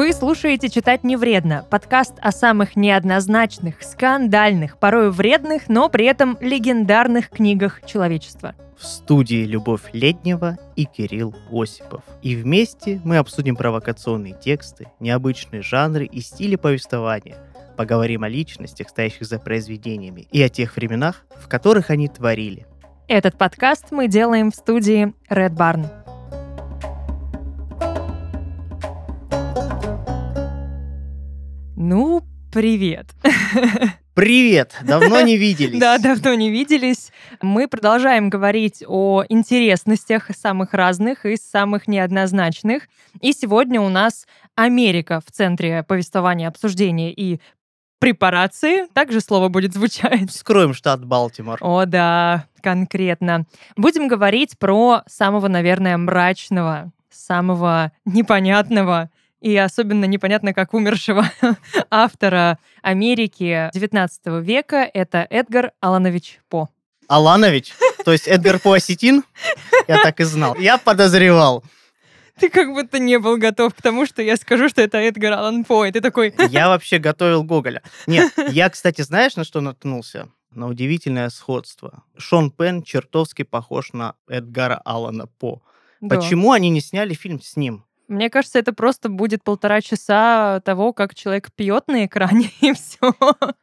Вы слушаете «Читать не вредно» — подкаст о самых неоднозначных, скандальных, порой вредных, но при этом легендарных книгах человечества. В студии Любовь Летнего и Кирилл Осипов. И вместе мы обсудим провокационные тексты, необычные жанры и стили повествования. Поговорим о личностях, стоящих за произведениями, и о тех временах, в которых они творили. Этот подкаст мы делаем в студии Red Barn. Ну, привет. Привет! Давно не виделись. Да, давно не виделись. Мы продолжаем говорить о интересностях самых разных и самых неоднозначных. И сегодня у нас Америка в центре повествования, обсуждения и препарации. Также слово будет звучать. Скроем штат Балтимор. О, да, конкретно. Будем говорить про самого, наверное, мрачного, самого непонятного и особенно непонятно, как умершего автора Америки XIX века. Это Эдгар Аланович По. Аланович? То есть Эдгар По осетин? Я так и знал. Я подозревал. Ты как будто не был готов к тому, что я скажу, что это Эдгар Аллан По, и ты такой... Я вообще готовил Гоголя. Нет, я, кстати, знаешь, на что наткнулся? На удивительное сходство. Шон Пен чертовски похож на Эдгара Аллана По. Да. Почему они не сняли фильм с ним? Мне кажется, это просто будет полтора часа того, как человек пьет на экране, и все.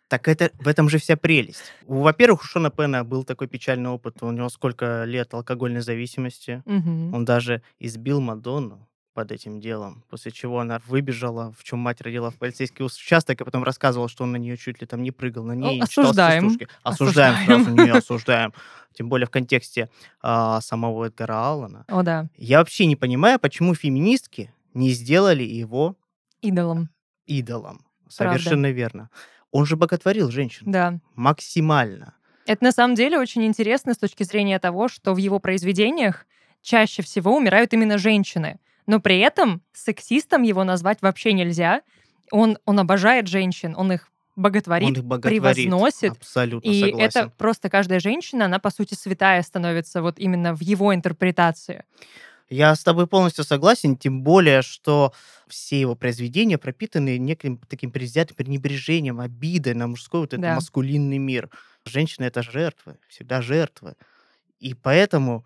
Так это в этом же вся прелесть. Во-первых, у Шона Пена был такой печальный опыт. У него сколько лет алкогольной зависимости. Угу. Он даже избил Мадонну под этим делом, после чего она выбежала, в чем мать родила в полицейский участок, и потом рассказывала, что он на нее чуть ли там не прыгал, на ней осуждаем. Осуждаем, осуждаем сразу, не осуждаем. Тем более в контексте а, самого Эдгара Аллана. О, да. Я вообще не понимаю, почему феминистки не сделали его... Идолом. Идолом. Совершенно Правда. верно. Он же боготворил женщин. Да. Максимально. Это на самом деле очень интересно с точки зрения того, что в его произведениях чаще всего умирают именно женщины но при этом сексистом его назвать вообще нельзя. Он, он обожает женщин, он их боготворит, он их боготворит превозносит. Абсолютно и согласен. это просто каждая женщина, она, по сути, святая становится вот именно в его интерпретации. Я с тобой полностью согласен, тем более, что все его произведения пропитаны неким таким предвзятым пренебрежением, обидой на мужской вот этот да. маскулинный мир. Женщина — это жертвы, всегда жертвы. И поэтому,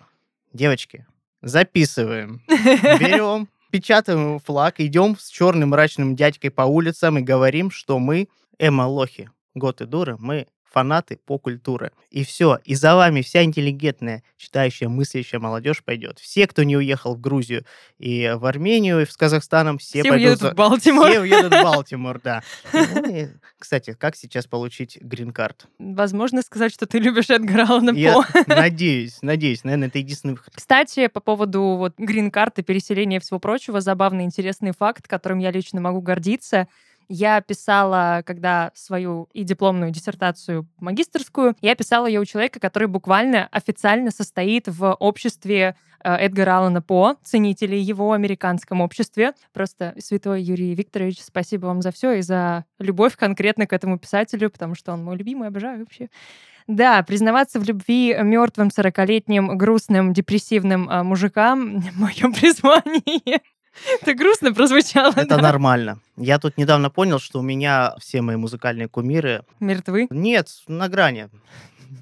девочки, Записываем. Берем, печатаем флаг, идем с черным мрачным дядькой по улицам и говорим, что мы эмо-лохи. Год и дуры, мы фанаты по культуре. И все. И за вами вся интеллигентная, читающая, мыслящая молодежь пойдет. Все, кто не уехал в Грузию и в Армению, и с Казахстаном, все, все пойдут... уедут за... в Балтимор. Все уедут в Балтимор, да. Ну кстати, как сейчас получить грин-карт? Возможно сказать, что ты любишь Эдгара Аллана Я надеюсь, надеюсь. Наверное, это единственный выход. Кстати, по поводу вот грин-карты, переселения и всего прочего, забавный, интересный факт, которым я лично могу гордиться — я писала, когда свою и дипломную диссертацию магистрскую, я писала ее у человека, который буквально официально состоит в обществе э, Эдгара Аллана По, ценителей его американском обществе. Просто святой Юрий Викторович, спасибо вам за все и за любовь конкретно к этому писателю, потому что он мой любимый, обожаю вообще. Да, признаваться в любви мертвым 40-летним грустным депрессивным э, мужикам мое призвание. Это грустно прозвучало. Это да? нормально. Я тут недавно понял, что у меня все мои музыкальные кумиры... Мертвы? Нет, на грани.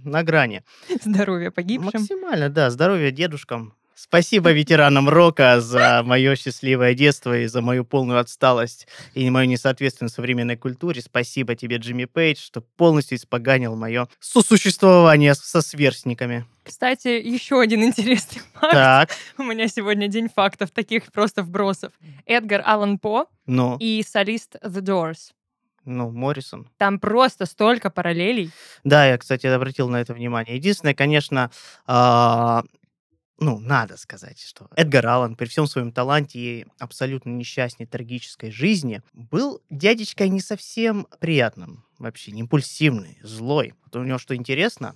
На грани. Здоровья погибшим. Максимально, да. Здоровья дедушкам. Спасибо ветеранам рока за мое счастливое детство и за мою полную отсталость и мою несоответственность современной культуре. Спасибо тебе, Джимми Пейдж, что полностью испоганил мое сосуществование со сверстниками. Кстати, еще один интересный факт. Так. У меня сегодня день фактов, таких просто вбросов. Эдгар Аллан По ну. и солист The Doors. Ну, Моррисон. Там просто столько параллелей. Да, я, кстати, обратил на это внимание. Единственное, конечно, а, ну, надо сказать, что Эдгар Аллан при всем своем таланте и абсолютно несчастной, трагической жизни был дядечкой не совсем приятным, вообще, не импульсивный, злой. Вот у него что интересно,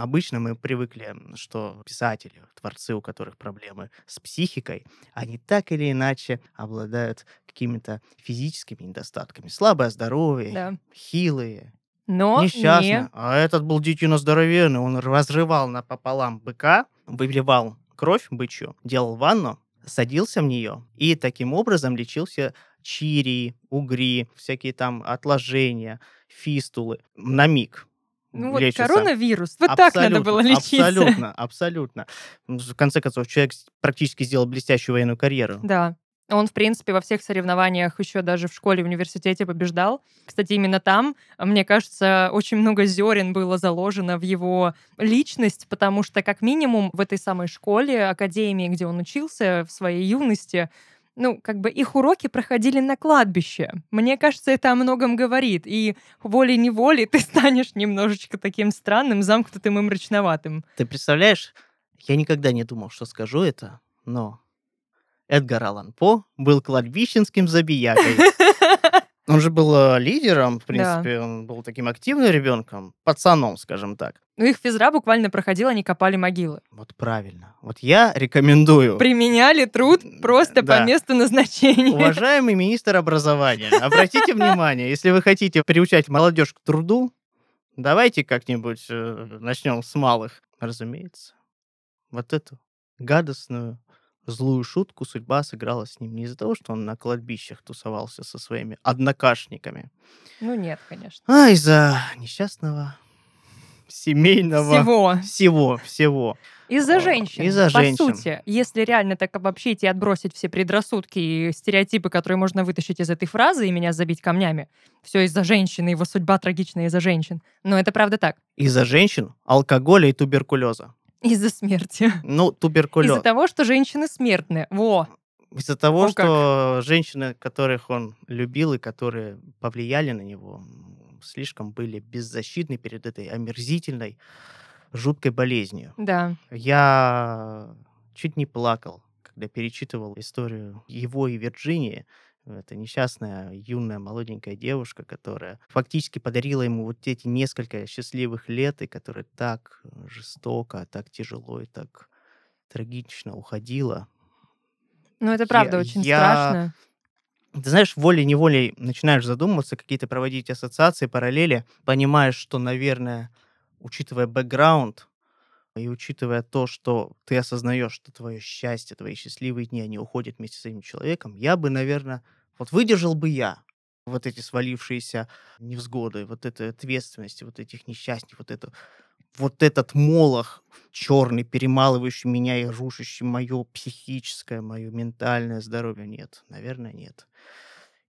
Обычно мы привыкли, что писатели, творцы, у которых проблемы с психикой, они так или иначе обладают какими-то физическими недостатками. Слабое здоровье, да. хилые, Но несчастные. Не... А этот был действительно здоровенный. Он разрывал напополам быка, выливал кровь бычью, делал ванну, садился в нее и таким образом лечился чири, угри, всякие там отложения, фистулы на миг. Ну вот лечится. коронавирус, вот абсолютно, так надо было лечиться. Абсолютно, абсолютно. В конце концов, человек практически сделал блестящую военную карьеру. Да. Он, в принципе, во всех соревнованиях еще даже в школе, в университете побеждал. Кстати, именно там, мне кажется, очень много зерен было заложено в его личность, потому что, как минимум, в этой самой школе, академии, где он учился в своей юности, ну, как бы их уроки проходили на кладбище. Мне кажется, это о многом говорит. И волей-неволей ты станешь немножечко таким странным, замкнутым и мрачноватым. Ты представляешь, я никогда не думал, что скажу это, но Эдгар Аллан По был кладбищенским забиякой. Он же был э, лидером, в принципе, да. он был таким активным ребенком, пацаном, скажем так. Ну, их физра буквально проходила, они копали могилы. Вот правильно. Вот я рекомендую. Применяли труд просто да. по месту назначения. Уважаемый министр образования, обратите внимание, если вы хотите приучать молодежь к труду, давайте как-нибудь э, начнем с малых. Разумеется. Вот эту гадостную злую шутку судьба сыграла с ним не из-за того, что он на кладбищах тусовался со своими однокашниками. Ну нет, конечно. А из-за несчастного семейного... Всего. Всего, всего. Из-за женщин. Из-за По женщин. сути, если реально так обобщить и отбросить все предрассудки и стереотипы, которые можно вытащить из этой фразы и меня забить камнями, все из-за женщины, его судьба трагичная из-за женщин. Но это правда так. Из-за женщин, алкоголя и туберкулеза. Из-за смерти. Ну, туберкулез. Из-за того, что женщины смертны. Во. Из-за того, О, что как. женщины, которых он любил и которые повлияли на него, слишком были беззащитны перед этой омерзительной, жуткой болезнью. Да. Я чуть не плакал, когда перечитывал историю его и Вирджинии. Это несчастная, юная, молоденькая девушка, которая фактически подарила ему вот эти несколько счастливых лет, и которая так жестоко, так тяжело и так трагично уходила. Ну, это правда я, очень я... страшно. Ты знаешь, волей-неволей начинаешь задумываться, какие-то проводить ассоциации, параллели, понимаешь, что, наверное, учитывая бэкграунд, и учитывая то, что ты осознаешь, что твое счастье, твои счастливые дни, они уходят вместе с этим человеком, я бы, наверное, вот выдержал бы я вот эти свалившиеся невзгоды, вот этой ответственности, вот этих несчастий, вот это, вот этот молох черный, перемалывающий меня и рушащий мое психическое, мое ментальное здоровье. Нет, наверное, нет.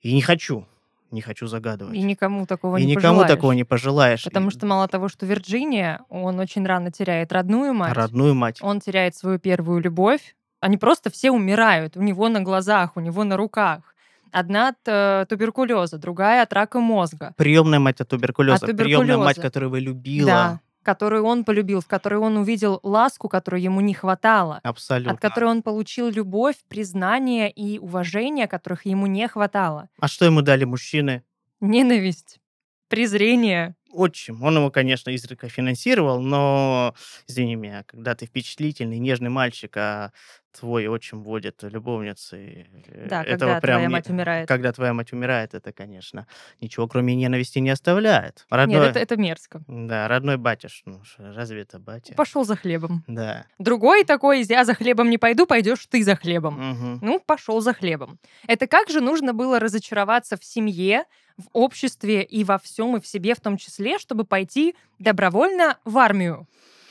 И не хочу, не хочу загадывать. И никому такого и не никому пожелаешь. такого не пожелаешь. Потому что мало того, что Вирджиния, он очень рано теряет родную мать. Родную мать. Он теряет свою первую любовь. Они просто все умирают у него на глазах, у него на руках. Одна от э, туберкулеза, другая от рака мозга. Приемная мать от туберкулеза. От туберкулеза. Приемная мать, которую вы любила. Да, которую он полюбил, в которой он увидел ласку, которую ему не хватало. Абсолютно. От которой он получил любовь, признание и уважение, которых ему не хватало. А что ему дали мужчины? Ненависть, презрение, отчим. Он его, конечно, изредка финансировал, но, извини меня, когда ты впечатлительный, нежный мальчик, а твой отчим водит любовницы. Э, да, этого когда прям твоя мать умирает. Когда твоя мать умирает, это, конечно, ничего кроме ненависти не оставляет. Родной... Нет, это, это мерзко. Да, родной батюш, ну разве это батя? Пошел за хлебом. Да. Другой такой, я за хлебом не пойду, пойдешь ты за хлебом. Угу. Ну, пошел за хлебом. Это как же нужно было разочароваться в семье, в обществе и во всем, и в себе в том числе, чтобы пойти добровольно в армию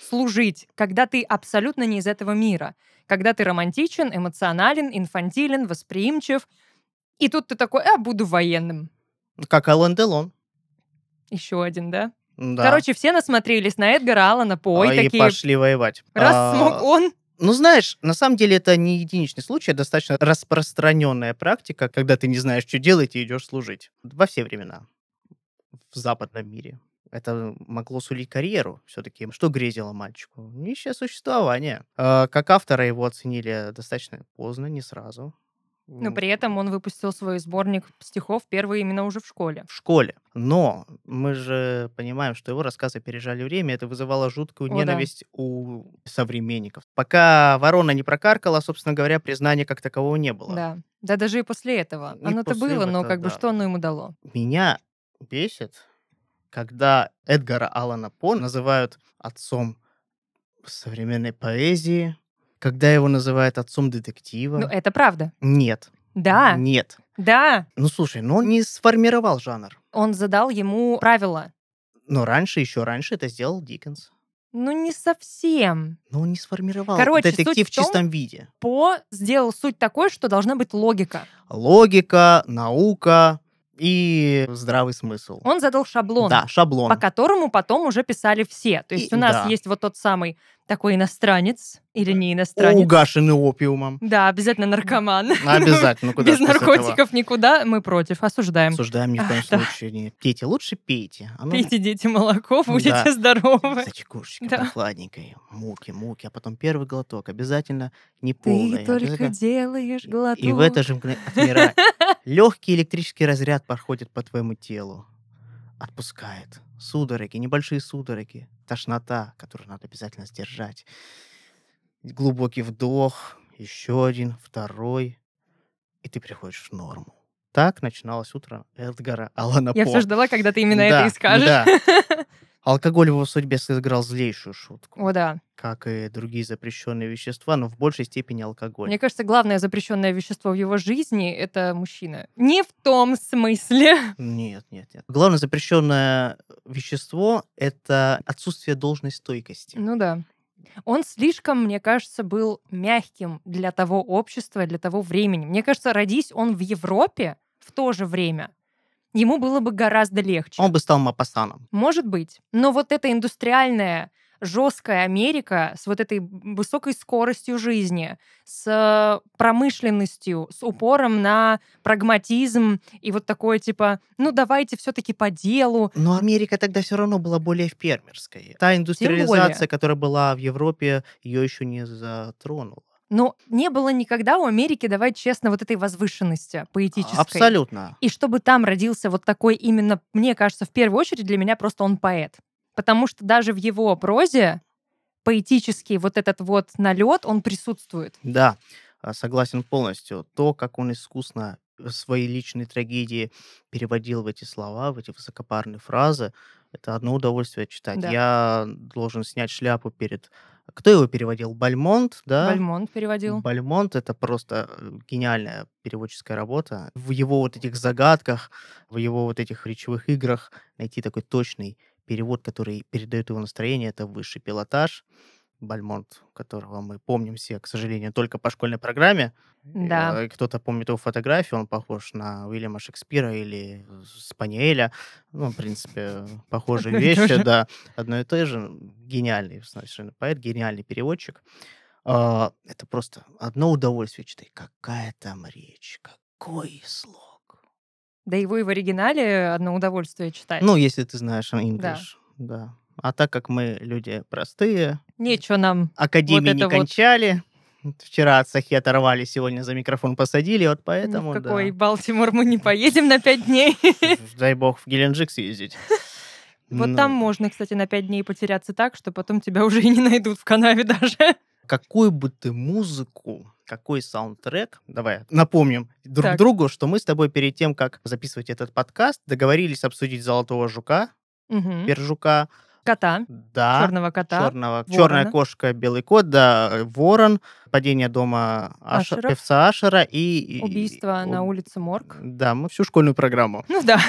служить, когда ты абсолютно не из этого мира, когда ты романтичен, эмоционален, инфантилен, восприимчив, и тут ты такой, а, буду военным. Как Алан Делон. Еще один, да? Да. Короче, все насмотрелись на Эдгара Алана По и, и такие... пошли воевать. Раз а... смог он, ну, знаешь, на самом деле это не единичный случай, а достаточно распространенная практика, когда ты не знаешь, что делать, и идешь служить. Во все времена в западном мире. Это могло сулить карьеру все-таки. Что грезило мальчику? Нищее существование. А, как автора его оценили достаточно поздно, не сразу. Но при этом он выпустил свой сборник стихов первый именно уже в школе. В школе. Но мы же понимаем, что его рассказы пережали время, это вызывало жуткую О, ненависть у современников. Пока ворона не прокаркала, собственно говоря, признания как такового не было. Да. Да даже и после этого. Оно-то было, но как бы что оно ему дало? Меня бесит, когда Эдгара Алана По называют отцом современной поэзии, когда его называют отцом детектива. Ну, это правда. Нет. Да. Нет. Да. Ну, слушай, ну он не сформировал жанр. Он задал ему правила. Но раньше, еще раньше это сделал Диккенс. Ну, не совсем. Но он не сформировал Короче, детектив суть в чистом виде. По сделал суть такой, что должна быть логика. Логика, наука, и здравый смысл. Он задал шаблон. Да, шаблон. По которому потом уже писали все. То есть И, у нас да. есть вот тот самый такой иностранец или не иностранец. Угашенный опиумом. Да, обязательно наркоман. Обязательно. Куда Без без этого? наркотиков никуда. Мы против. Осуждаем. Осуждаем ни в коем Да. случае. не. Пейте, лучше пейте. Оно Пейте, дети, молоко, Да. будете здоровы. За чекушечкой Да. прохладненькой. Муки, муки. А потом первый глоток. Обязательно не Ты полный. только обязательно- делаешь глоток. И в это же мгновение легкий электрический разряд проходит по твоему телу. Отпускает. Судороги, небольшие судороги. Тошнота, которую надо обязательно сдержать. Глубокий вдох. Еще один, второй. И ты приходишь в норму. Так начиналось утро Эдгара Алана Я По. все ждала, когда ты именно Да, это и скажешь. да. Алкоголь в его судьбе сыграл злейшую шутку, О, да. как и другие запрещенные вещества, но в большей степени алкоголь. Мне кажется, главное запрещенное вещество в его жизни это мужчина. Не в том смысле. Нет, нет, нет. Главное запрещенное вещество — это отсутствие должной стойкости. Ну да. Он слишком, мне кажется, был мягким для того общества, для того времени. Мне кажется, родись он в Европе в то же время, ему было бы гораздо легче. Он бы стал мапасаном. Может быть. Но вот эта индустриальная, жесткая Америка с вот этой высокой скоростью жизни, с промышленностью, с упором на прагматизм и вот такое типа, ну давайте все-таки по делу. Но Америка тогда все равно была более фермерской. Та индустриализация, которая была в Европе, ее еще не затронула. Но не было никогда у Америки, давай честно, вот этой возвышенности поэтической. Абсолютно. И чтобы там родился вот такой именно, мне кажется, в первую очередь для меня просто он поэт. Потому что даже в его прозе поэтический вот этот вот налет, он присутствует. Да, а, согласен полностью. То, как он искусно свои личные трагедии переводил в эти слова, в эти высокопарные фразы, это одно удовольствие читать. Да. Я должен снять шляпу перед... Кто его переводил? Бальмонт, да? Бальмонт переводил. Бальмонт — это просто э, гениальная переводческая работа. В его вот этих загадках, в его вот этих речевых играх найти такой точный перевод, который передает его настроение, это высший пилотаж. Бальмонт, которого мы помним все, к сожалению, только по школьной программе. Да. Э, Кто-то помнит его фотографию, он похож на Уильяма Шекспира или Спаниеля. Ну, в принципе, похожие вещи, да. Одно и то же. Гениальный совершенно поэт, гениальный переводчик. А, Это просто одно удовольствие читать. Какая там речь, какой слог. Да его и в оригинале одно удовольствие читать. Ну, если ты знаешь English, да. А так как мы люди простые, Нечего нам. академии Вот не это вот. кончали, вчера от Сахи оторвали, сегодня за микрофон посадили, вот поэтому, ни в да. какой Балтимор мы не поедем на пять дней. Дай бог в Геленджик съездить. Вот Ну, там можно, кстати, на пять дней потеряться так, что потом тебя уже и не найдут в канаве даже. Какую бы ты музыку, какой саундтрек, давай напомним друг Так. другу, что мы с тобой перед тем, как записывать этот подкаст, договорились обсудить «Золотого жука», Мгм. «Пержука», Кота, да, черного кота. черного, ворона. черная кошка, белый кот, да, э, ворон, падение дома Ашеров. певца Ашера и... Убийство и- на улице Морг. Да, мы всю школьную программу. Ну да.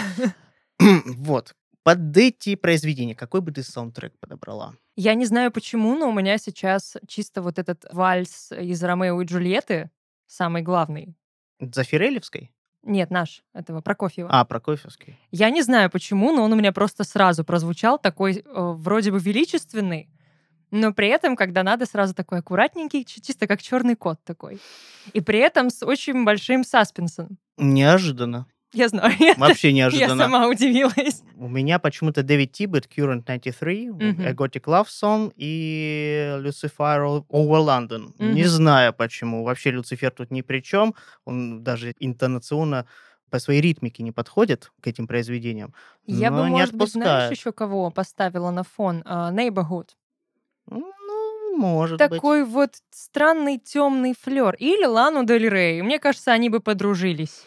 вот. Под эти произведения какой бы ты саундтрек подобрала? Я не знаю почему, но у меня сейчас чисто вот этот вальс из Ромео и Джульетты самый главный. Зафирелевской? Нет, наш, этого Прокофьева. А, Прокофьевской. Я не знаю почему, но он у меня просто сразу прозвучал такой э, вроде бы величественный, но при этом, когда надо, сразу такой аккуратненький, чи- чисто как черный кот такой. И при этом с очень большим саспенсом. Неожиданно. Я знаю, я, Вообще я неожиданно. сама удивилась. У меня почему-то Дэвид Тибет, Current 93, Мгм. A Gothic Love Song и Lucifer Over London. Не Мгм. знаю почему. Вообще Люцифер тут ни при чем. Он даже интонационно по своей ритмике не подходит к этим произведениям. Я бы, не может быть, знаешь, отпускает. еще кого поставила на фон? А, Neighborhood. Ну, может быть. Такой вот странный темный флер. Или Лану Дель Рей. Мне кажется, они бы подружились.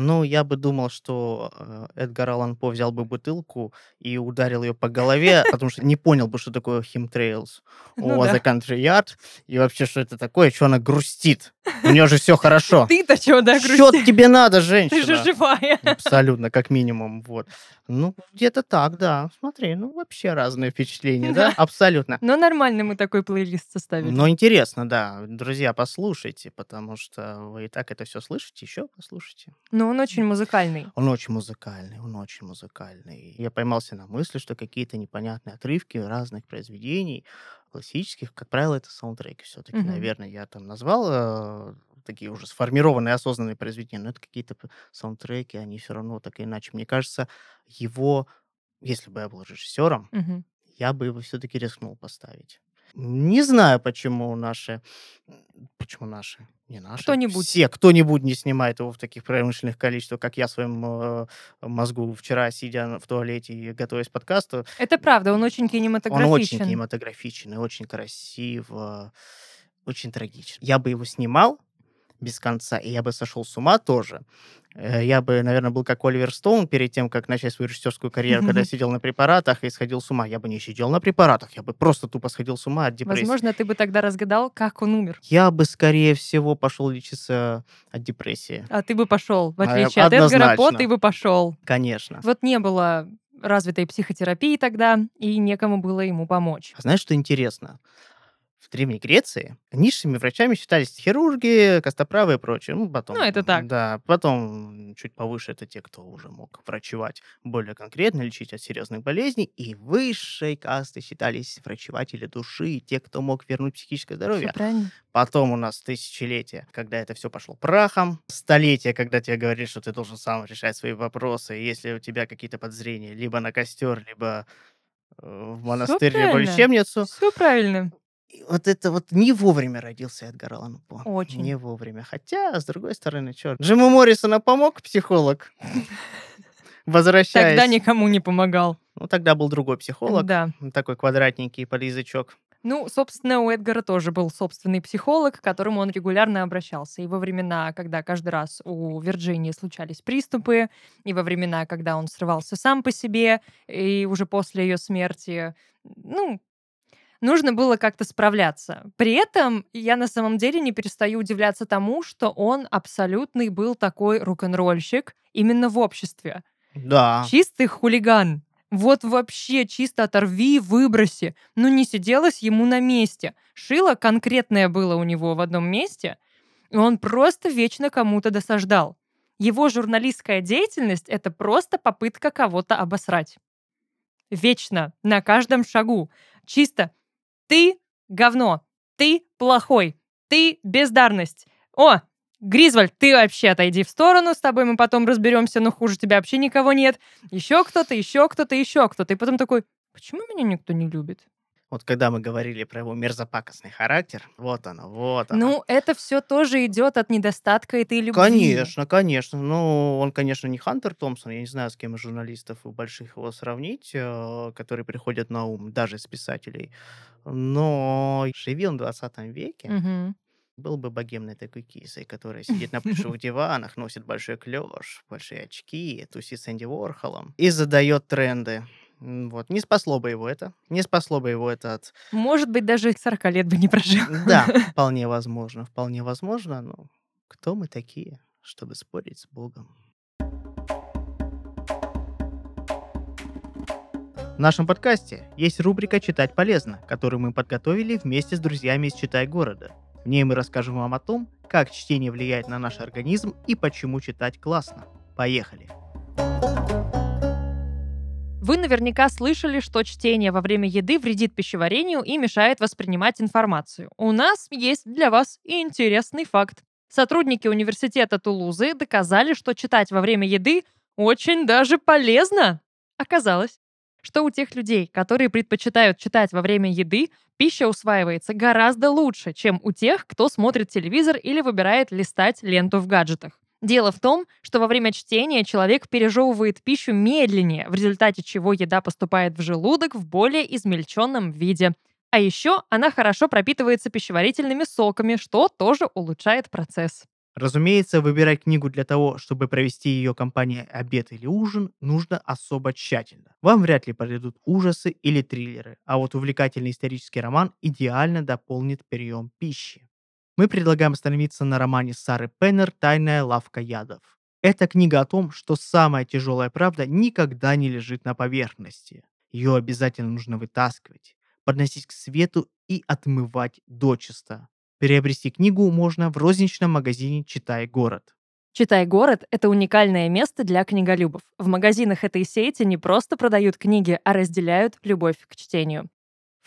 Ну, я бы думал, что э, Эдгар Аллан По взял бы бутылку и ударил ее по голове, потому что не понял бы, что такое Chemtrails. Ну О, The. Country Yard. И вообще, что это такое, что она грустит. У нее же все хорошо. Ты-то чего, да, Что грустишь? тебе надо, Ты же женщина? живая. Абсолютно, как минимум, вот. Ну, где-то так, да. Смотри, ну, вообще разные впечатления, да? Абсолютно. Но нормально мы такой плейлист составили. Но интересно, да. Друзья, послушайте, потому что вы и так это все слышите, еще послушайте. Но он очень музыкальный. Он очень музыкальный, он очень музыкальный. Я поймался на мысли, что какие-то непонятные отрывки разных произведений классических, как правило, это саундтреки все-таки, Мгм. наверное, я там назвал э, такие уже сформированные, осознанные произведения, но это какие-то саундтреки, они все равно так или иначе. Мне кажется, его, если бы я был режиссером, Мгм. я бы его все-таки рискнул поставить. Не знаю, почему наши... Почему наши? Не наши. Кто-нибудь. Все, кто-нибудь не снимает его в таких промышленных количествах, как я в своем э, мозгу вчера, сидя в туалете и готовясь к подкасту. Это правда, он очень Он кинематографичен. очень кинематографичен и очень красиво, очень трагичен. Я бы его снимал без конца, и я бы сошел с ума тоже. Э, Я бы, наверное, был как Оливер Стоун перед тем, как начать свою режиссерскую карьеру, когда сидел на препаратах и сходил с ума. Я бы не сидел на препаратах, я бы просто тупо сходил с ума от депрессии. Возможно, ты бы тогда разгадал, как он умер. Я бы, скорее всего, пошел лечиться от депрессии. А ты бы пошел. В А, отличие от Эдгара По, ты бы пошел. Конечно. Вот не было развитой психотерапии тогда, и некому было ему помочь. А знаешь, что интересно? В Древней Греции низшими врачами считались хирурги, костоправы и прочее. Ну, потом, Ну, это так. Да, потом чуть повыше это те, кто уже мог врачевать более конкретно, лечить от серьезных болезней. И высшей кастой считались врачеватели души, те, кто мог вернуть психическое Все здоровье. правильно. Потом у нас тысячелетия, когда это все пошло прахом. Столетия, когда тебе говорят, что ты должен сам решать свои вопросы. И если у тебя какие-то подозрения либо на костер, либо э, в монастырь, либо в лечебницу. Все правильно. Вот это вот не вовремя родился Эдгар Аллан По. Очень. Не вовремя. Хотя, с другой стороны, черт. Джиму Моррисона помог психолог? Возвращаясь. Тогда никому не помогал. Ну, тогда был другой психолог. Да. Такой квадратненький под язычок. Ну, собственно, у Эдгара тоже был собственный психолог, к которому он регулярно обращался. И во времена, когда каждый раз у Вирджинии случались приступы, и во времена, когда он срывался сам по себе, и уже после ее смерти, ну, нужно было как-то справляться. При этом я на самом деле не перестаю удивляться тому, что он абсолютный был такой рок-н-ролльщик именно в обществе. Да. Чистый хулиган. Вот вообще чисто оторви, выброси. Ну не сиделось ему на месте. Шило конкретное было у него в одном месте, и он просто вечно кому-то досаждал. Его журналистская деятельность — это просто попытка кого-то обосрать. Вечно, на каждом шагу. Чисто ты говно, ты плохой, ты бездарность. О, Гризвольд, ты вообще отойди в сторону, с тобой мы потом разберемся, но хуже тебя вообще никого нет. Еще кто-то, еще кто-то, еще кто-то. И потом такой, почему меня никто не любит? Вот когда мы говорили про его мерзопакостный характер, вот оно, вот оно. Ну, это все тоже идет от недостатка этой любви. Конечно, конечно. Ну, он, конечно, не Хантер Томпсон. Я не знаю, с кем из журналистов и больших его сравнить, э, которые приходят на ум, даже из писателей. Но живи он в 20 веке, Мгм. был бы богемной такой кисой, которая сидит на плюшевых диванах, носит большой клеш, большие очки, тусит с Энди Уорхолом и задает тренды. Вот. Не спасло бы его это. Не спасло бы его это от... Может быть, даже 40 лет бы не прожил. Да, вполне возможно. Вполне возможно, но кто мы такие, чтобы спорить с Богом? В нашем подкасте есть рубрика «Читать полезно», которую мы подготовили вместе с друзьями из «Читай города». В ней мы расскажем вам о том, как чтение влияет на наш организм и почему читать классно. Поехали! Вы наверняка слышали, что чтение во время еды вредит пищеварению и мешает воспринимать информацию. У нас есть для вас интересный факт. Сотрудники университета Тулузы доказали, что читать во время еды очень даже полезно. Оказалось, что у тех людей, которые предпочитают читать во время еды, пища усваивается гораздо лучше, чем у тех, кто смотрит телевизор или выбирает листать ленту в гаджетах. Дело в том, что во время чтения человек пережевывает пищу медленнее, в результате чего еда поступает в желудок в более измельченном виде. А еще она хорошо пропитывается пищеварительными соками, что тоже улучшает процесс. Разумеется, выбирать книгу для того, чтобы провести ее компания обед или ужин, нужно особо тщательно. Вам вряд ли подойдут ужасы или триллеры, а вот увлекательный исторический роман идеально дополнит прием пищи. Мы предлагаем остановиться на романе Сары Пеннер «Тайная лавка ядов». Это книга о том, что самая тяжелая правда никогда не лежит на поверхности. Ее обязательно нужно вытаскивать, подносить к свету и отмывать дочисто. Приобрести книгу можно в розничном магазине «Читай город». «Читай город» — это уникальное место для книголюбов. В магазинах этой сети не просто продают книги, а разделяют любовь к чтению.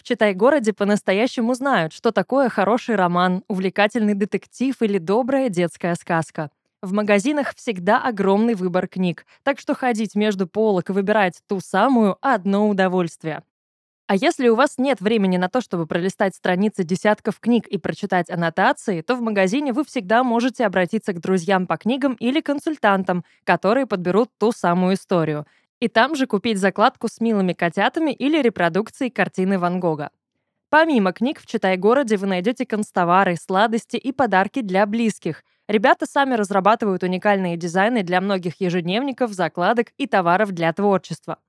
В «Читай городе» по-настоящему знают, что такое хороший роман, увлекательный детектив или добрая детская сказка. В магазинах всегда огромный выбор книг, так что ходить между полок и выбирать ту самую — одно удовольствие. А если у вас нет времени на то, чтобы пролистать страницы десятков книг и прочитать аннотации, то в магазине вы всегда можете обратиться к друзьям по книгам или консультантам, которые подберут ту самую историю. И там же купить закладку с милыми котятами или репродукцией картины Ван Гога. Помимо книг в «Читай-городе» вы найдете констовары, сладости и подарки для близких. Ребята сами разрабатывают уникальные дизайны для многих ежедневников, закладок и товаров для творчества.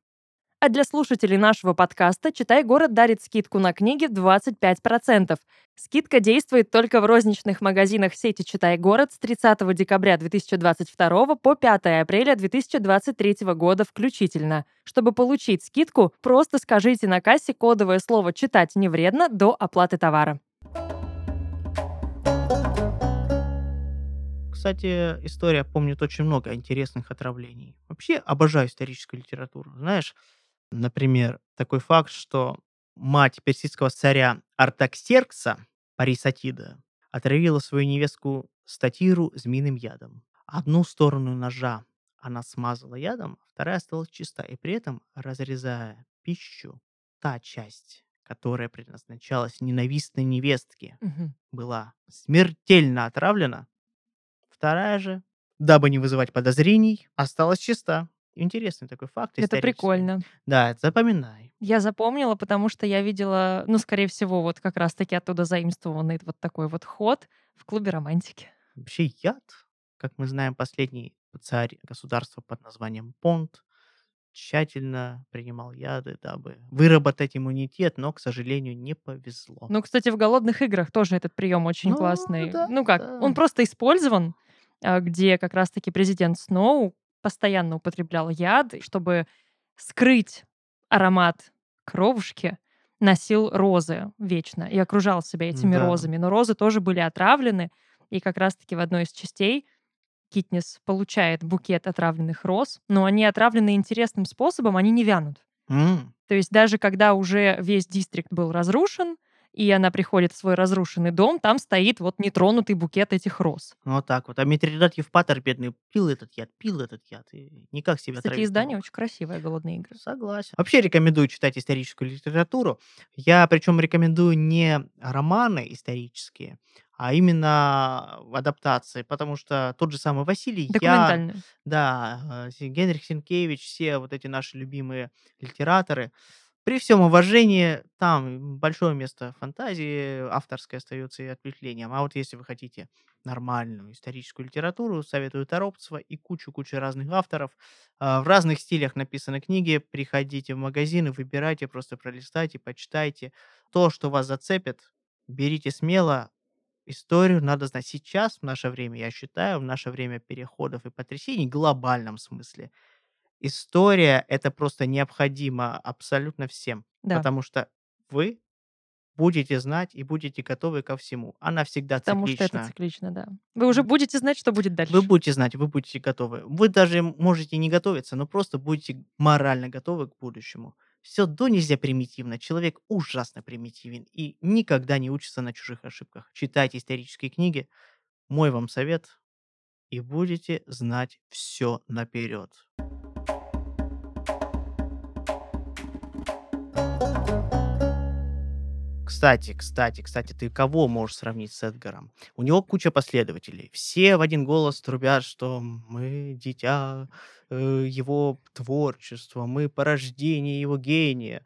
А для слушателей нашего подкаста «Читай город» дарит скидку на книги 25%. Скидка действует только в розничных магазинах сети «Читай город» с 30 декабря 2022 по 5 апреля 2023 года включительно. Чтобы получить скидку, просто скажите на кассе кодовое слово «Читать не вредно» до оплаты товара. Кстати, история помнит очень много интересных отравлений. Вообще обожаю историческую литературу. Знаешь, Например, такой факт, что мать персидского царя Артаксеркса, Парисатида, отравила свою невестку Статиру змеиным ядом. Одну сторону ножа она смазала ядом, вторая осталась чиста, и при этом, разрезая пищу, та часть, которая предназначалась ненавистной невестке, угу. была смертельно отравлена, вторая же, дабы не вызывать подозрений, осталась чиста. Интересный такой факт Это прикольно. Да, запоминай. Я запомнила, потому что я видела, ну, скорее всего, вот как раз-таки оттуда заимствованный вот такой вот ход в клубе романтики. Вообще яд, как мы знаем, последний царь государства под названием Понт тщательно принимал яды, дабы выработать иммунитет, но, к сожалению, не повезло. Ну, кстати, в «Голодных играх» тоже этот прием очень ну, классный. Да, ну как, да. он просто использован, а, где как раз-таки президент Сноу постоянно употреблял яд, чтобы скрыть аромат кровушки, носил розы вечно и окружал себя этими да. розами. Но розы тоже были отравлены, и как раз-таки в одной из частей Китнис получает букет отравленных роз, но они отравлены интересным способом, они не вянут. Mm. То есть даже когда уже весь дистрикт был разрушен, и она приходит в свой разрушенный дом, там стоит вот нетронутый букет этих роз. Ну, вот так вот. А Митридат Евпатор, бедный, пил этот яд, пил этот яд, и никак себя Кстати, издание очень красивое, «Голодные игры». Согласен. Вообще рекомендую читать историческую литературу. Я, причем, рекомендую не романы исторические, а именно адаптации, потому что тот же самый Василий. Я, да, э, Генрих Сенкевич, все вот эти наши любимые литераторы, при всем уважении, там большое место фантазии авторской остается и ответвлением. А вот если вы хотите нормальную историческую литературу, советую Торопцева и кучу-кучу разных авторов. А, в разных стилях написаны книги. Приходите в магазины, выбирайте, просто пролистайте, почитайте. То, что вас зацепит, берите смело. Историю надо знать сейчас, в наше время, я считаю, в наше время переходов и потрясений, в глобальном смысле – история это просто необходимо абсолютно всем, Да. потому что вы будете знать и будете готовы ко всему. Она всегда Потому что это циклично, да. Вы уже будете знать, что будет дальше. Вы будете знать, вы будете готовы. Вы даже можете не готовиться, но просто будете морально готовы к будущему. Все до нельзя примитивно. Человек ужасно примитивен и никогда не учится на чужих ошибках. Читайте исторические книги. Мой вам совет. И будете знать все наперед. Кстати, кстати, кстати, ты кого можешь сравнить с Эдгаром? У него куча последователей. Все в один голос трубят, что мы дитя э, его творчества, мы порождение его гения.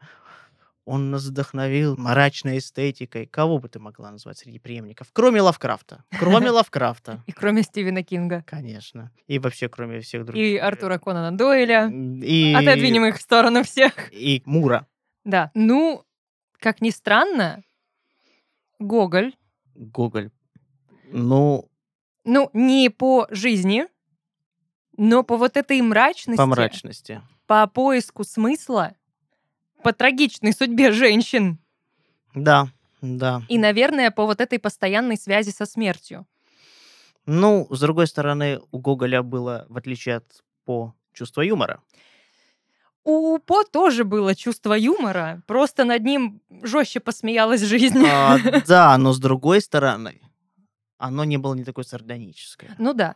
Он нас вдохновил мрачной эстетикой. Кого бы ты могла назвать среди преемников? Кроме Лавкрафта. Кроме Лавкрафта. И кроме Стивена Кинга. Конечно. И вообще, кроме всех других. И Артура Конана Дойля. И... Отодвинем их в сторону всех. И Мура. Да. Ну, как ни странно, Гоголь. Гоголь. Ну... Ну, не по жизни, но по вот этой мрачности. По мрачности. По поиску смысла по трагичной судьбе женщин. Да, да. И, наверное, по вот этой постоянной связи со смертью. Ну, с другой стороны, у Гоголя было, в отличие от По, чувство юмора. У По тоже было чувство юмора, просто над ним жестче посмеялась жизнь. А, да, но с другой стороны, оно не было не такое сардоническое. Ну да.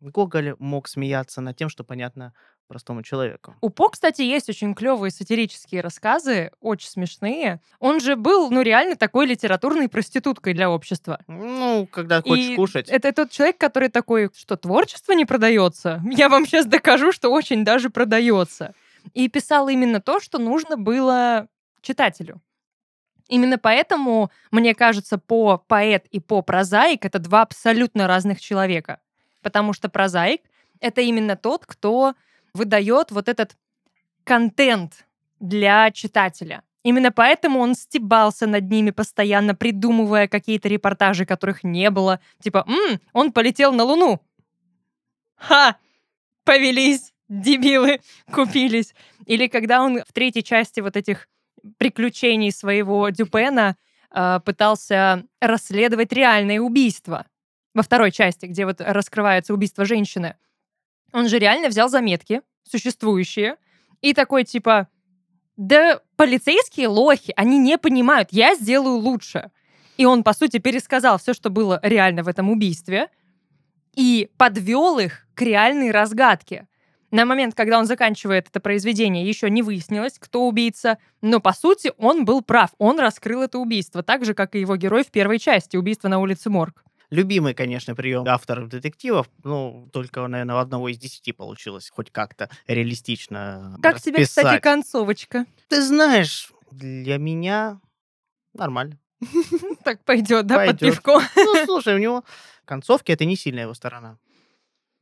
Гоголь мог смеяться над тем, что понятно простому человеку. У По, кстати, есть очень клевые сатирические рассказы, очень смешные. Он же был, ну, реально такой литературной проституткой для общества. Ну, когда хочешь И кушать. Это тот человек, который такой, что творчество не продается. Я вам сейчас докажу, что очень даже продается. И писал именно то, что нужно было читателю. Именно поэтому, мне кажется, по поэт и по прозаик это два абсолютно разных человека. Потому что прозаик — это именно тот, кто выдает вот этот контент для читателя. Именно поэтому он стебался над ними постоянно, придумывая какие-то репортажи, которых не было. Типа, «М, он полетел на Луну. Ха! Повелись, дебилы, купились. Или когда он в третьей части вот этих приключений своего Дюпена э, пытался расследовать реальные убийства. Во второй части, где вот раскрывается убийство женщины. Он же реально взял заметки, существующие, и такой типа, да полицейские лохи, они не понимают, я сделаю лучше. И он, по сути, пересказал все, что было реально в этом убийстве, и подвел их к реальной разгадке. На момент, когда он заканчивает это произведение, еще не выяснилось, кто убийца, но, по сути, он был прав. Он раскрыл это убийство, так же, как и его герой в первой части «Убийство на улице Морг». Любимый, конечно, прием авторов детективов, ну, только, наверное, у одного из десяти получилось хоть как-то реалистично Как тебе, кстати, концовочка? Ты знаешь, для меня нормально. Так пойдет, да, под пивко? Ну, слушай, у него концовки это не сильная его сторона.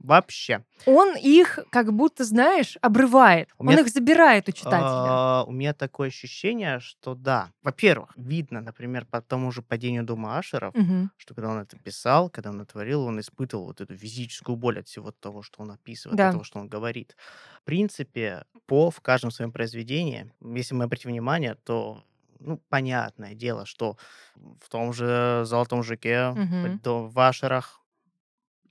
Вообще. Он их, как будто, знаешь, обрывает. У он их забирает у читателя. А, у меня такое ощущение, что да. Во-первых, видно, например, по тому же падению дома Ашеров, угу. что когда он это писал, когда он это творил, он испытывал вот эту физическую боль от всего того, что он описывает, да. от того, что он говорит. В принципе, по в каждом своем произведении, если мы обратим внимание, то ну, понятное дело, что в том же «Золотом жуке», угу. в «Вашерах»,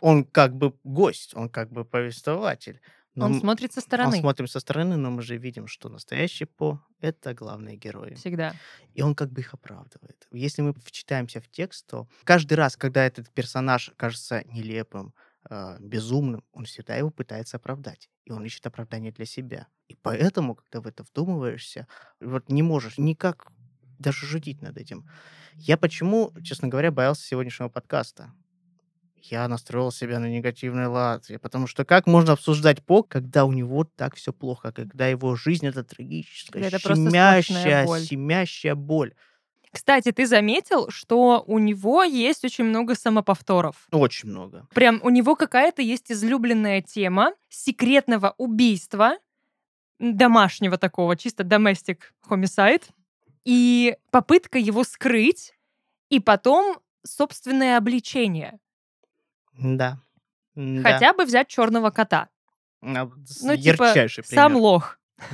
он как бы гость, он как бы повествователь. Но он смотрит со стороны. Он смотрим со стороны, но мы же видим, что настоящий По — это главные герои. Всегда. И он как бы их оправдывает. Если мы вчитаемся в текст, то каждый раз, когда этот персонаж кажется нелепым, э, безумным, он всегда его пытается оправдать. И он ищет оправдание для себя. И поэтому, когда в это вдумываешься, вот не можешь никак даже шутить над этим. Я почему, честно говоря, боялся сегодняшнего подкаста? Я настроил себя на негативный лад. Потому что как можно обсуждать По, когда у него так все плохо, когда его жизнь это трагическая, это щемящая, боль. щемящая боль. Кстати, ты заметил, что у него есть очень много самоповторов? Очень много. Прям у него какая-то есть излюбленная тема секретного убийства, домашнего такого, чисто domestic homicide, и попытка его скрыть, и потом собственное обличение. Да. Хотя бы взять черного кота. А, ну, типа, сам лох.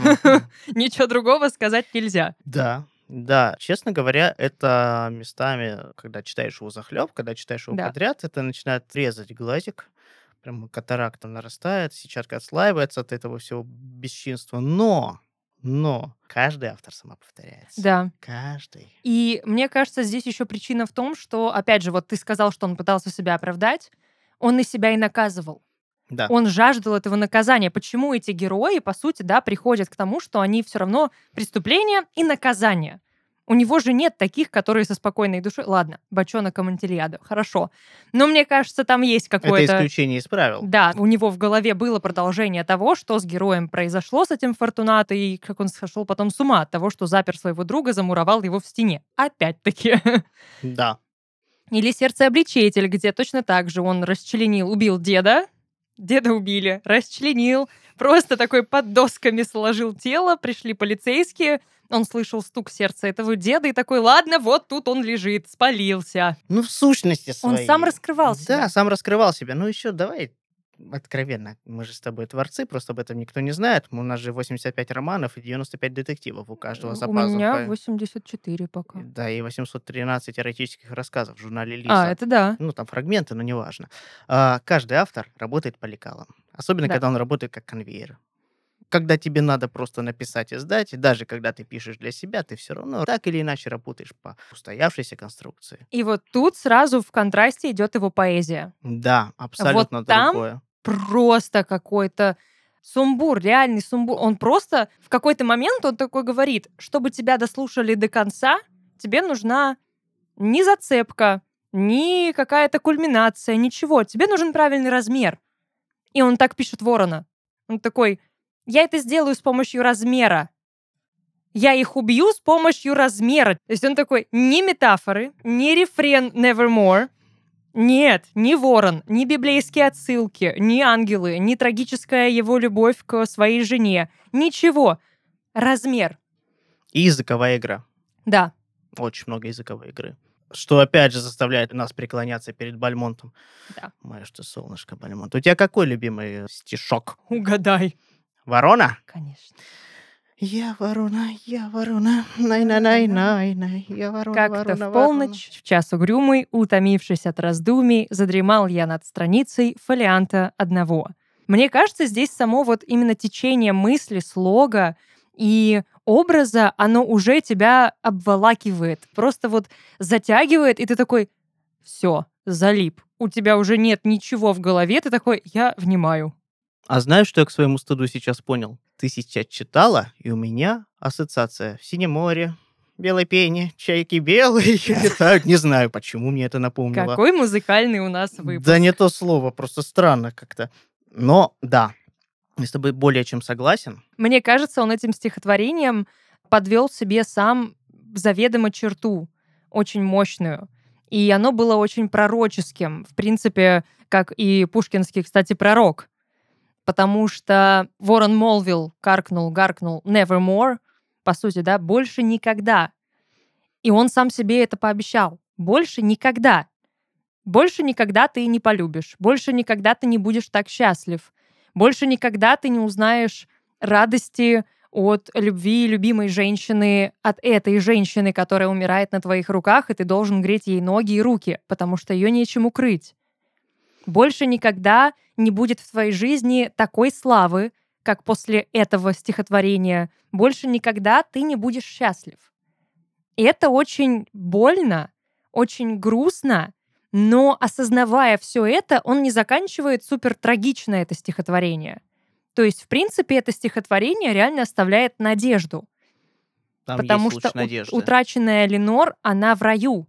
Ничего другого сказать нельзя. Да, да, честно говоря, это местами, когда читаешь его захлеб, когда читаешь его да. подряд, это начинает резать глазик, прям катаракта нарастает, сетчатка отслаивается от этого всего бесчинства. Но, но каждый автор сама повторяется. Да. Каждый. И мне кажется, здесь еще причина в том, что, опять же, вот ты сказал, что он пытался себя оправдать, он и себя и наказывал. Да. Он жаждал этого наказания. Почему эти герои, по сути, да, приходят к тому, что они все равно преступление и наказание. У него же нет таких, которые со спокойной душой. Ладно, бочонок Амантильядо, хорошо. Но мне кажется, там есть какое-то... Это исключение из правил. Да, у него в голове было продолжение того, что с героем произошло с этим Фортунато, и как он сошел потом с ума от того, что запер своего друга, замуровал его в стене. Опять-таки. Да. Или сердце-обличитель, где точно так же он расчленил, убил деда, деда убили, расчленил, просто такой под досками сложил тело, пришли полицейские, он слышал стук сердца этого деда и такой, ладно, вот тут он лежит, спалился. Ну, в сущности своей. Он сам раскрывал себя. Да, сам раскрывал себя. Ну, еще давай откровенно, мы же с тобой творцы, просто об этом никто не знает. У нас же 85 романов и 95 детективов у каждого за У меня 84 пока. Да, и 813 эротических рассказов в журнале А, Лиса. это да. Ну, там фрагменты, но неважно. А, каждый автор работает по лекалам. Особенно, Да. когда он работает как конвейер. Когда тебе надо просто написать и сдать, и даже когда ты пишешь для себя, ты все равно так или иначе работаешь по устоявшейся конструкции. И вот тут сразу в контрасте идет его поэзия. Да, абсолютно там другое. Просто какой-то сумбур, реальный сумбур. Он просто в какой-то момент он такой говорит, чтобы тебя дослушали до конца, тебе нужна не зацепка, ни какая-то кульминация, ничего. Тебе нужен правильный размер. И он так пишет Ворона. Он такой, я это сделаю с помощью размера. Я их убью с помощью размера. То есть он такой, ни метафоры, ни рефрен Nevermore, нет, ни ворон, ни библейские отсылки, ни ангелы, ни трагическая его любовь к своей жене. Ничего. Размер. И языковая игра. Да. Очень много языковой игры. Что, опять же, заставляет нас преклоняться перед Бальмонтом. Да. Мое что солнышко, Бальмонт. У тебя какой любимый стишок? Угадай. Ворона? Конечно. Я ворона, я ворона, най най най най най я ворона, Как-то ворона, в полночь, в час угрюмый, утомившись от раздумий, задремал я над страницей фолианта одного. Мне кажется, здесь само вот именно течение мысли, слога и образа, оно уже тебя обволакивает, просто вот затягивает, и ты такой, все, залип. У тебя уже нет ничего в голове, ты такой, я внимаю. А знаешь, что я к своему стыду сейчас понял? Ты сейчас читала, и у меня ассоциация. В синем море, белой пене, чайки белые летают. Не знаю, почему мне это напомнило. Какой музыкальный у нас выпуск. Да не то слово, просто странно как-то. Но да, я с тобой более чем согласен. Мне кажется, он этим стихотворением подвел себе сам заведомо черту, очень мощную. И оно было очень пророческим, в принципе, как и пушкинский, кстати, пророк. Потому что Ворон молвил, каркнул, гаркнул, nevermore, по сути, да, больше никогда. И он сам себе это пообещал. Больше никогда. Больше никогда ты не полюбишь. Больше никогда ты не будешь так счастлив. Больше никогда ты не узнаешь радости от любви любимой женщины, от этой женщины, которая умирает на твоих руках, и ты должен греть ей ноги и руки, потому что ее нечем укрыть. Больше никогда не будет в твоей жизни такой славы, как после этого стихотворения. Больше никогда ты не будешь счастлив. И это очень больно, очень грустно, но осознавая все это, он не заканчивает супер трагично это стихотворение. То есть, в принципе, это стихотворение реально оставляет надежду. Там потому есть что надежды. утраченная Ленор, она в раю.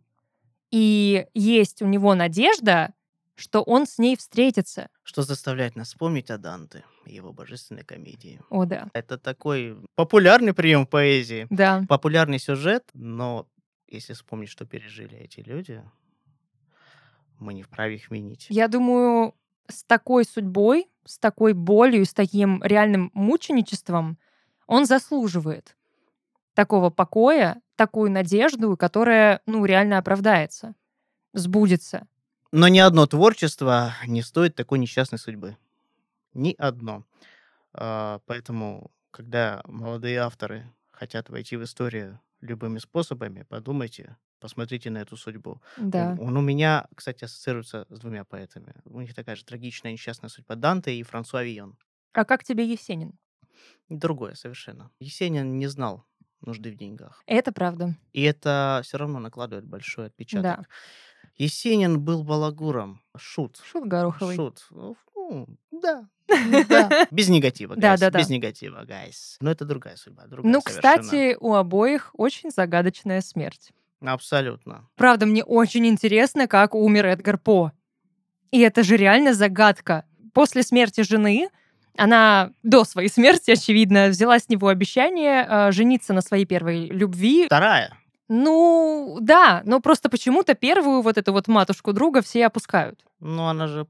И есть у него надежда, что он с ней встретится. Что заставляет нас вспомнить о Данте и его божественной комедии. О, да. Это такой популярный прием в поэзии. Да. Популярный сюжет, но если вспомнить, что пережили эти люди, мы не вправе их винить. Я думаю, с такой судьбой, с такой болью, с таким реальным мученичеством он заслуживает такого покоя, такую надежду, которая, ну, реально оправдается, сбудется. Но ни одно творчество не стоит такой несчастной судьбы. Ни одно. А, Поэтому, когда молодые авторы хотят войти в историю любыми способами, подумайте, посмотрите на эту судьбу. Да. Он, он у меня, кстати, ассоциируется с двумя поэтами. У них такая же трагичная несчастная судьба Данте и Франсуа Вион. А как тебе Есенин? Другое совершенно. Есенин не знал нужды в деньгах. Это правда. И это все равно накладывает большой отпечаток. Да. Есенин был балагуром, шут. Шут Гороховый. Шут. Ну, фу, да, Да, без негатива, Да, guys, да, да. без негатива, guys. Но это другая судьба, другая Ну, совершенно. кстати, у обоих очень загадочная смерть. Абсолютно. Правда, мне очень интересно, как умер Эдгар По. И это же реально загадка. После смерти жены она до своей смерти, очевидно, взяла с него обещание э, жениться на своей первой любви. Вторая. Ну, да, но просто почему-то первую вот эту вот матушку друга все опускают. Ну, она же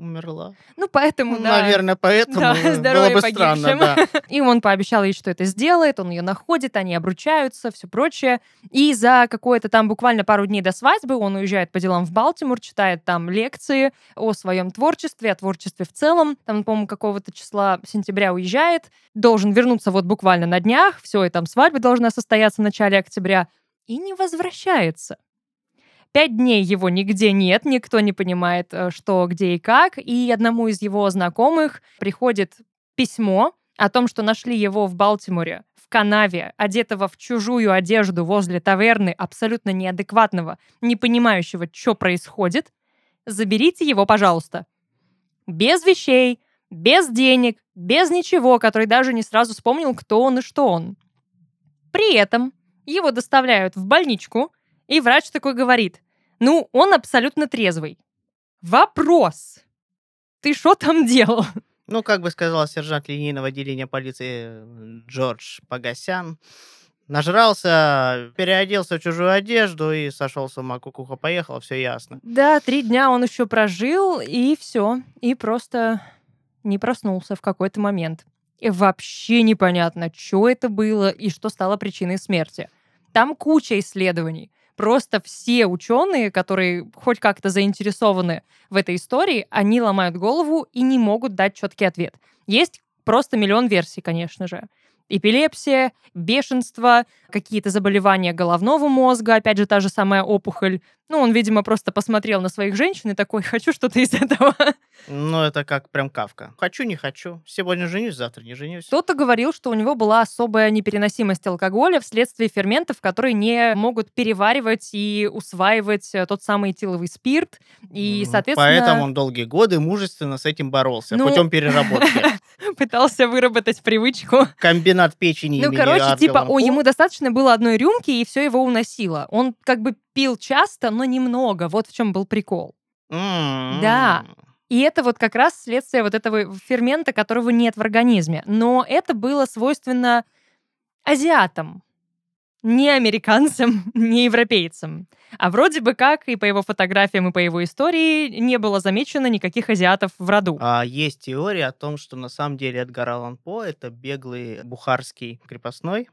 умерла. Ну, поэтому, да. Наверное, поэтому Да, было здоровья бы странно, да. И он пообещал ей, что это сделает, он ее находит, они обручаются, все прочее. И за какое-то там буквально пару дней до свадьбы он уезжает по делам в Балтимор, читает там лекции о своем творчестве, о творчестве в целом. Там, по-моему, какого-то числа сентября уезжает, должен вернуться вот буквально на днях, все, и там свадьба должна состояться в начале октября, и не возвращается. Пять дней его нигде нет, никто не понимает, э, что, где и как. И одному из его знакомых приходит письмо о том, что нашли его в Балтиморе, в канаве, одетого в чужую одежду возле таверны, абсолютно неадекватного, не понимающего, что происходит. Заберите его, пожалуйста. Без вещей, без денег, без ничего, который даже не сразу вспомнил, кто он и что он. При этом его доставляют в больничку, и врач такой говорит, ну, он абсолютно трезвый. Вопрос. Ты что там делал? Ну, как бы сказал сержант линейного отделения полиции э, Джордж Погосян, нажрался, переоделся в чужую одежду и сошел с ума. Кукуха поехала, все ясно. Да, три дня он еще прожил, и все. И просто не проснулся в какой-то момент. И вообще непонятно, что это было и что стало причиной смерти. Там куча исследований. Просто все ученые, которые хоть как-то заинтересованы в этой истории, они ломают голову и не могут дать четкий ответ. Есть просто миллион версий, конечно же. Эпилепсия, бешенство, какие-то заболевания головного мозга, опять же, та же самая опухоль. Ну, он, видимо, просто посмотрел на своих женщин и такой, хочу что-то из этого. Ну, это как прям кавка. Хочу, не хочу. Сегодня женюсь, завтра не женюсь. Кто-то говорил, что у него была особая непереносимость алкоголя вследствие ферментов, которые не могут переваривать и усваивать э, тот самый этиловый спирт. И, соответственно, Поэтому он долгие годы мужественно с этим боролся Ну, путем переработки. пытался выработать привычку. Комбинат печени Ну, короче, типа, Адгала о, ему достаточно было одной рюмки, и все его уносило. Он как бы пил часто, но немного. Вот в чем был прикол. М. Да. И это вот как раз следствие вот этого фермента, которого нет в организме. Но это было свойственно азиатам. Не американцам, не европейцам. А вроде бы как и по его фотографиям, и по его истории не было замечено никаких азиатов в роду. А, Есть теория о том, что на самом деле Эдгар Аллан По это беглый бухарский крепостной,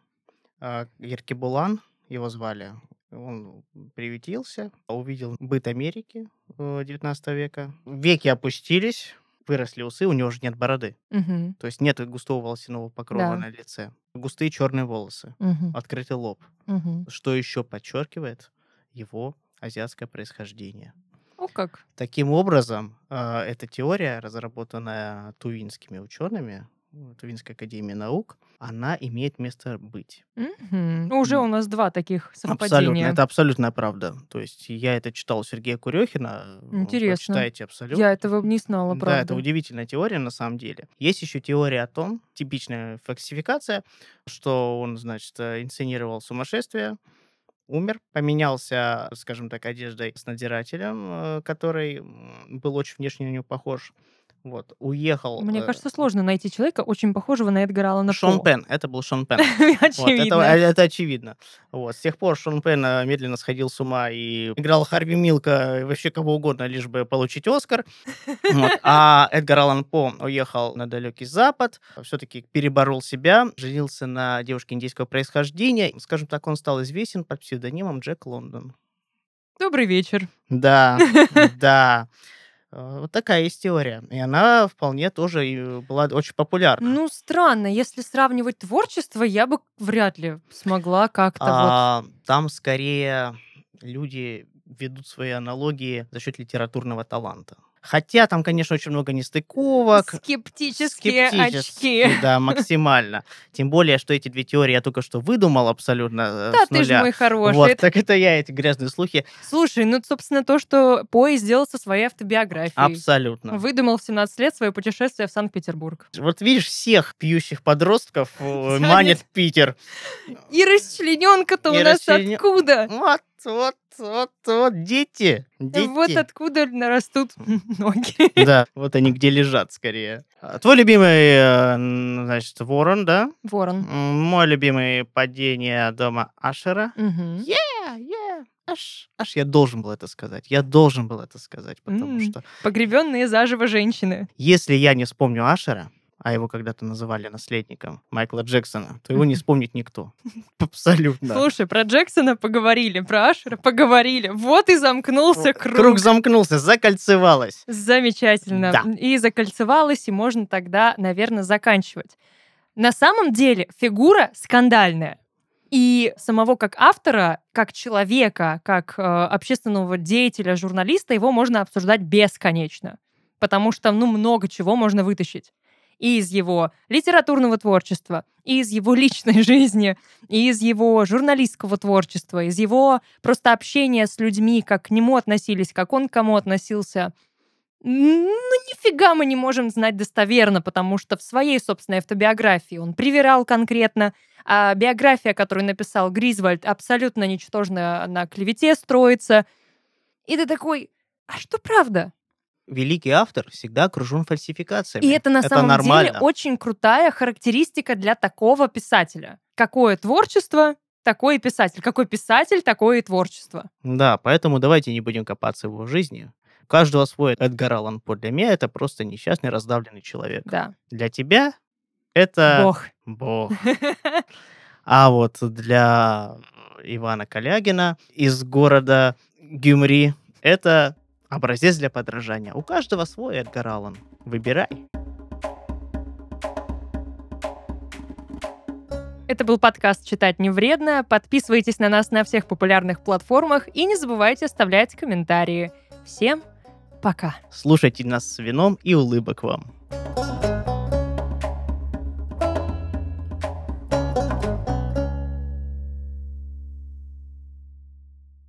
а, Еркебулан его звали. Он приветился, увидел быт Америки э, 19 века. Веки опустились, выросли усы, у него же нет бороды. Мгм, То есть нет густого волосяного покрова Да. на лице. Густые черные волосы, мгм, открытый лоб. мгм. Что еще подчеркивает его азиатское происхождение. О как. Таким образом, а, эта теория, разработанная тувинскими учеными, Тувинской академии наук, она имеет место быть. Мгм. Уже М. у нас два таких Абсолютно, совпадения. это абсолютная правда. То есть я это читал у Сергея Курехина. Интересно. Читайте абсолютно. Я этого не знала, Да, правда. это удивительная теория на самом деле. Есть еще теория о том, типичная фальсификация, что он, значит, инсценировал сумасшествие, умер, поменялся, скажем так, одеждой с надзирателем, э, который был очень внешне на него похож. Вот, уехал. Мне э, кажется, сложно найти человека, очень похожего на Эдгара Аллана Шон По. Пен, это был Шон Пен. Вот, Очевидно. это, э, это очевидно. Вот. С тех пор Шон Пен э, медленно сходил с ума и играл Харви Милка, и вообще кого угодно, лишь бы получить Оскар. Вот. А Эдгар Аллан По уехал на далекий Запад, все-таки переборол себя, женился на девушке индийского происхождения. Скажем так, он стал известен под псевдонимом Джек Лондон. Добрый вечер. Да, да. Э, Вот такая есть теория. И она вполне тоже была очень популярна. Ну, странно, если сравнивать творчество, я бы вряд ли смогла как-то вот... А, Там скорее люди ведут свои аналогии за счет литературного таланта. Хотя там, конечно, очень много нестыковок. Скептические, Скептические очки. Да, максимально. Тем более, что эти две теории я только что выдумал абсолютно э, Да, ты же мой хороший. Вот, так это я, эти грязные слухи. Слушай, ну, собственно, то, что Пой сделал со своей автобиографией. Абсолютно. Выдумал в 17 лет свое путешествие в Санкт-Петербург. Вот видишь, всех пьющих подростков э, манит Питер. И расчлененка-то у нас откуда? Вот, вот, вот, вот, дети, дети. Вот откуда растут ноги. Да, вот они где лежат скорее. А, твой любимый, э, значит, ворон, да? Ворон. Мой любимый падение дома Ашера. Yeah, yeah. Аж, аж я должен был это сказать. Я должен был это сказать, потому М, что Погребенные заживо женщины. если я не вспомню Ашера, а его когда-то называли наследником Майкла Джексона, то его не вспомнит никто. Абсолютно. Слушай, про Джексона поговорили, про Ашера поговорили. Вот и замкнулся круг. Круг замкнулся, закольцевалось. Замечательно. Да. И закольцевалась, и можно тогда, наверное, заканчивать. На самом деле фигура скандальная. И самого как автора, как человека, как э, общественного деятеля, журналиста, его можно обсуждать бесконечно. Потому что, ну, много чего можно вытащить. И из его литературного творчества, и из его личной жизни, и из его журналистского творчества, из его просто общения с людьми, как к нему относились, как он к кому относился. Ну, нифига мы не можем знать достоверно, потому что в своей собственной автобиографии он привирал конкретно, а биография, которую написал Гризвальд, абсолютно ничтожно на клевете строится. И ты такой, а что правда? Великий автор всегда окружен фальсификациями. И это на самом нормально. деле очень крутая характеристика для такого писателя. Какое творчество, такой и писатель. Какой писатель, такое и творчество. Да, поэтому давайте не будем копаться в его жизни. Каждого свой Эдгар Аллан По. Для меня это просто несчастный, раздавленный человек. Да. Для тебя это Бог. Бог. А вот для Ивана Калягина из города Гюмри это образец для подражания. У каждого свой Эдгар Аллан. Выбирай. Это был подкаст «Читать не вредно». Подписывайтесь на нас на всех популярных платформах и не забывайте оставлять комментарии. Всем пока. Слушайте нас с вином и улыбок вам.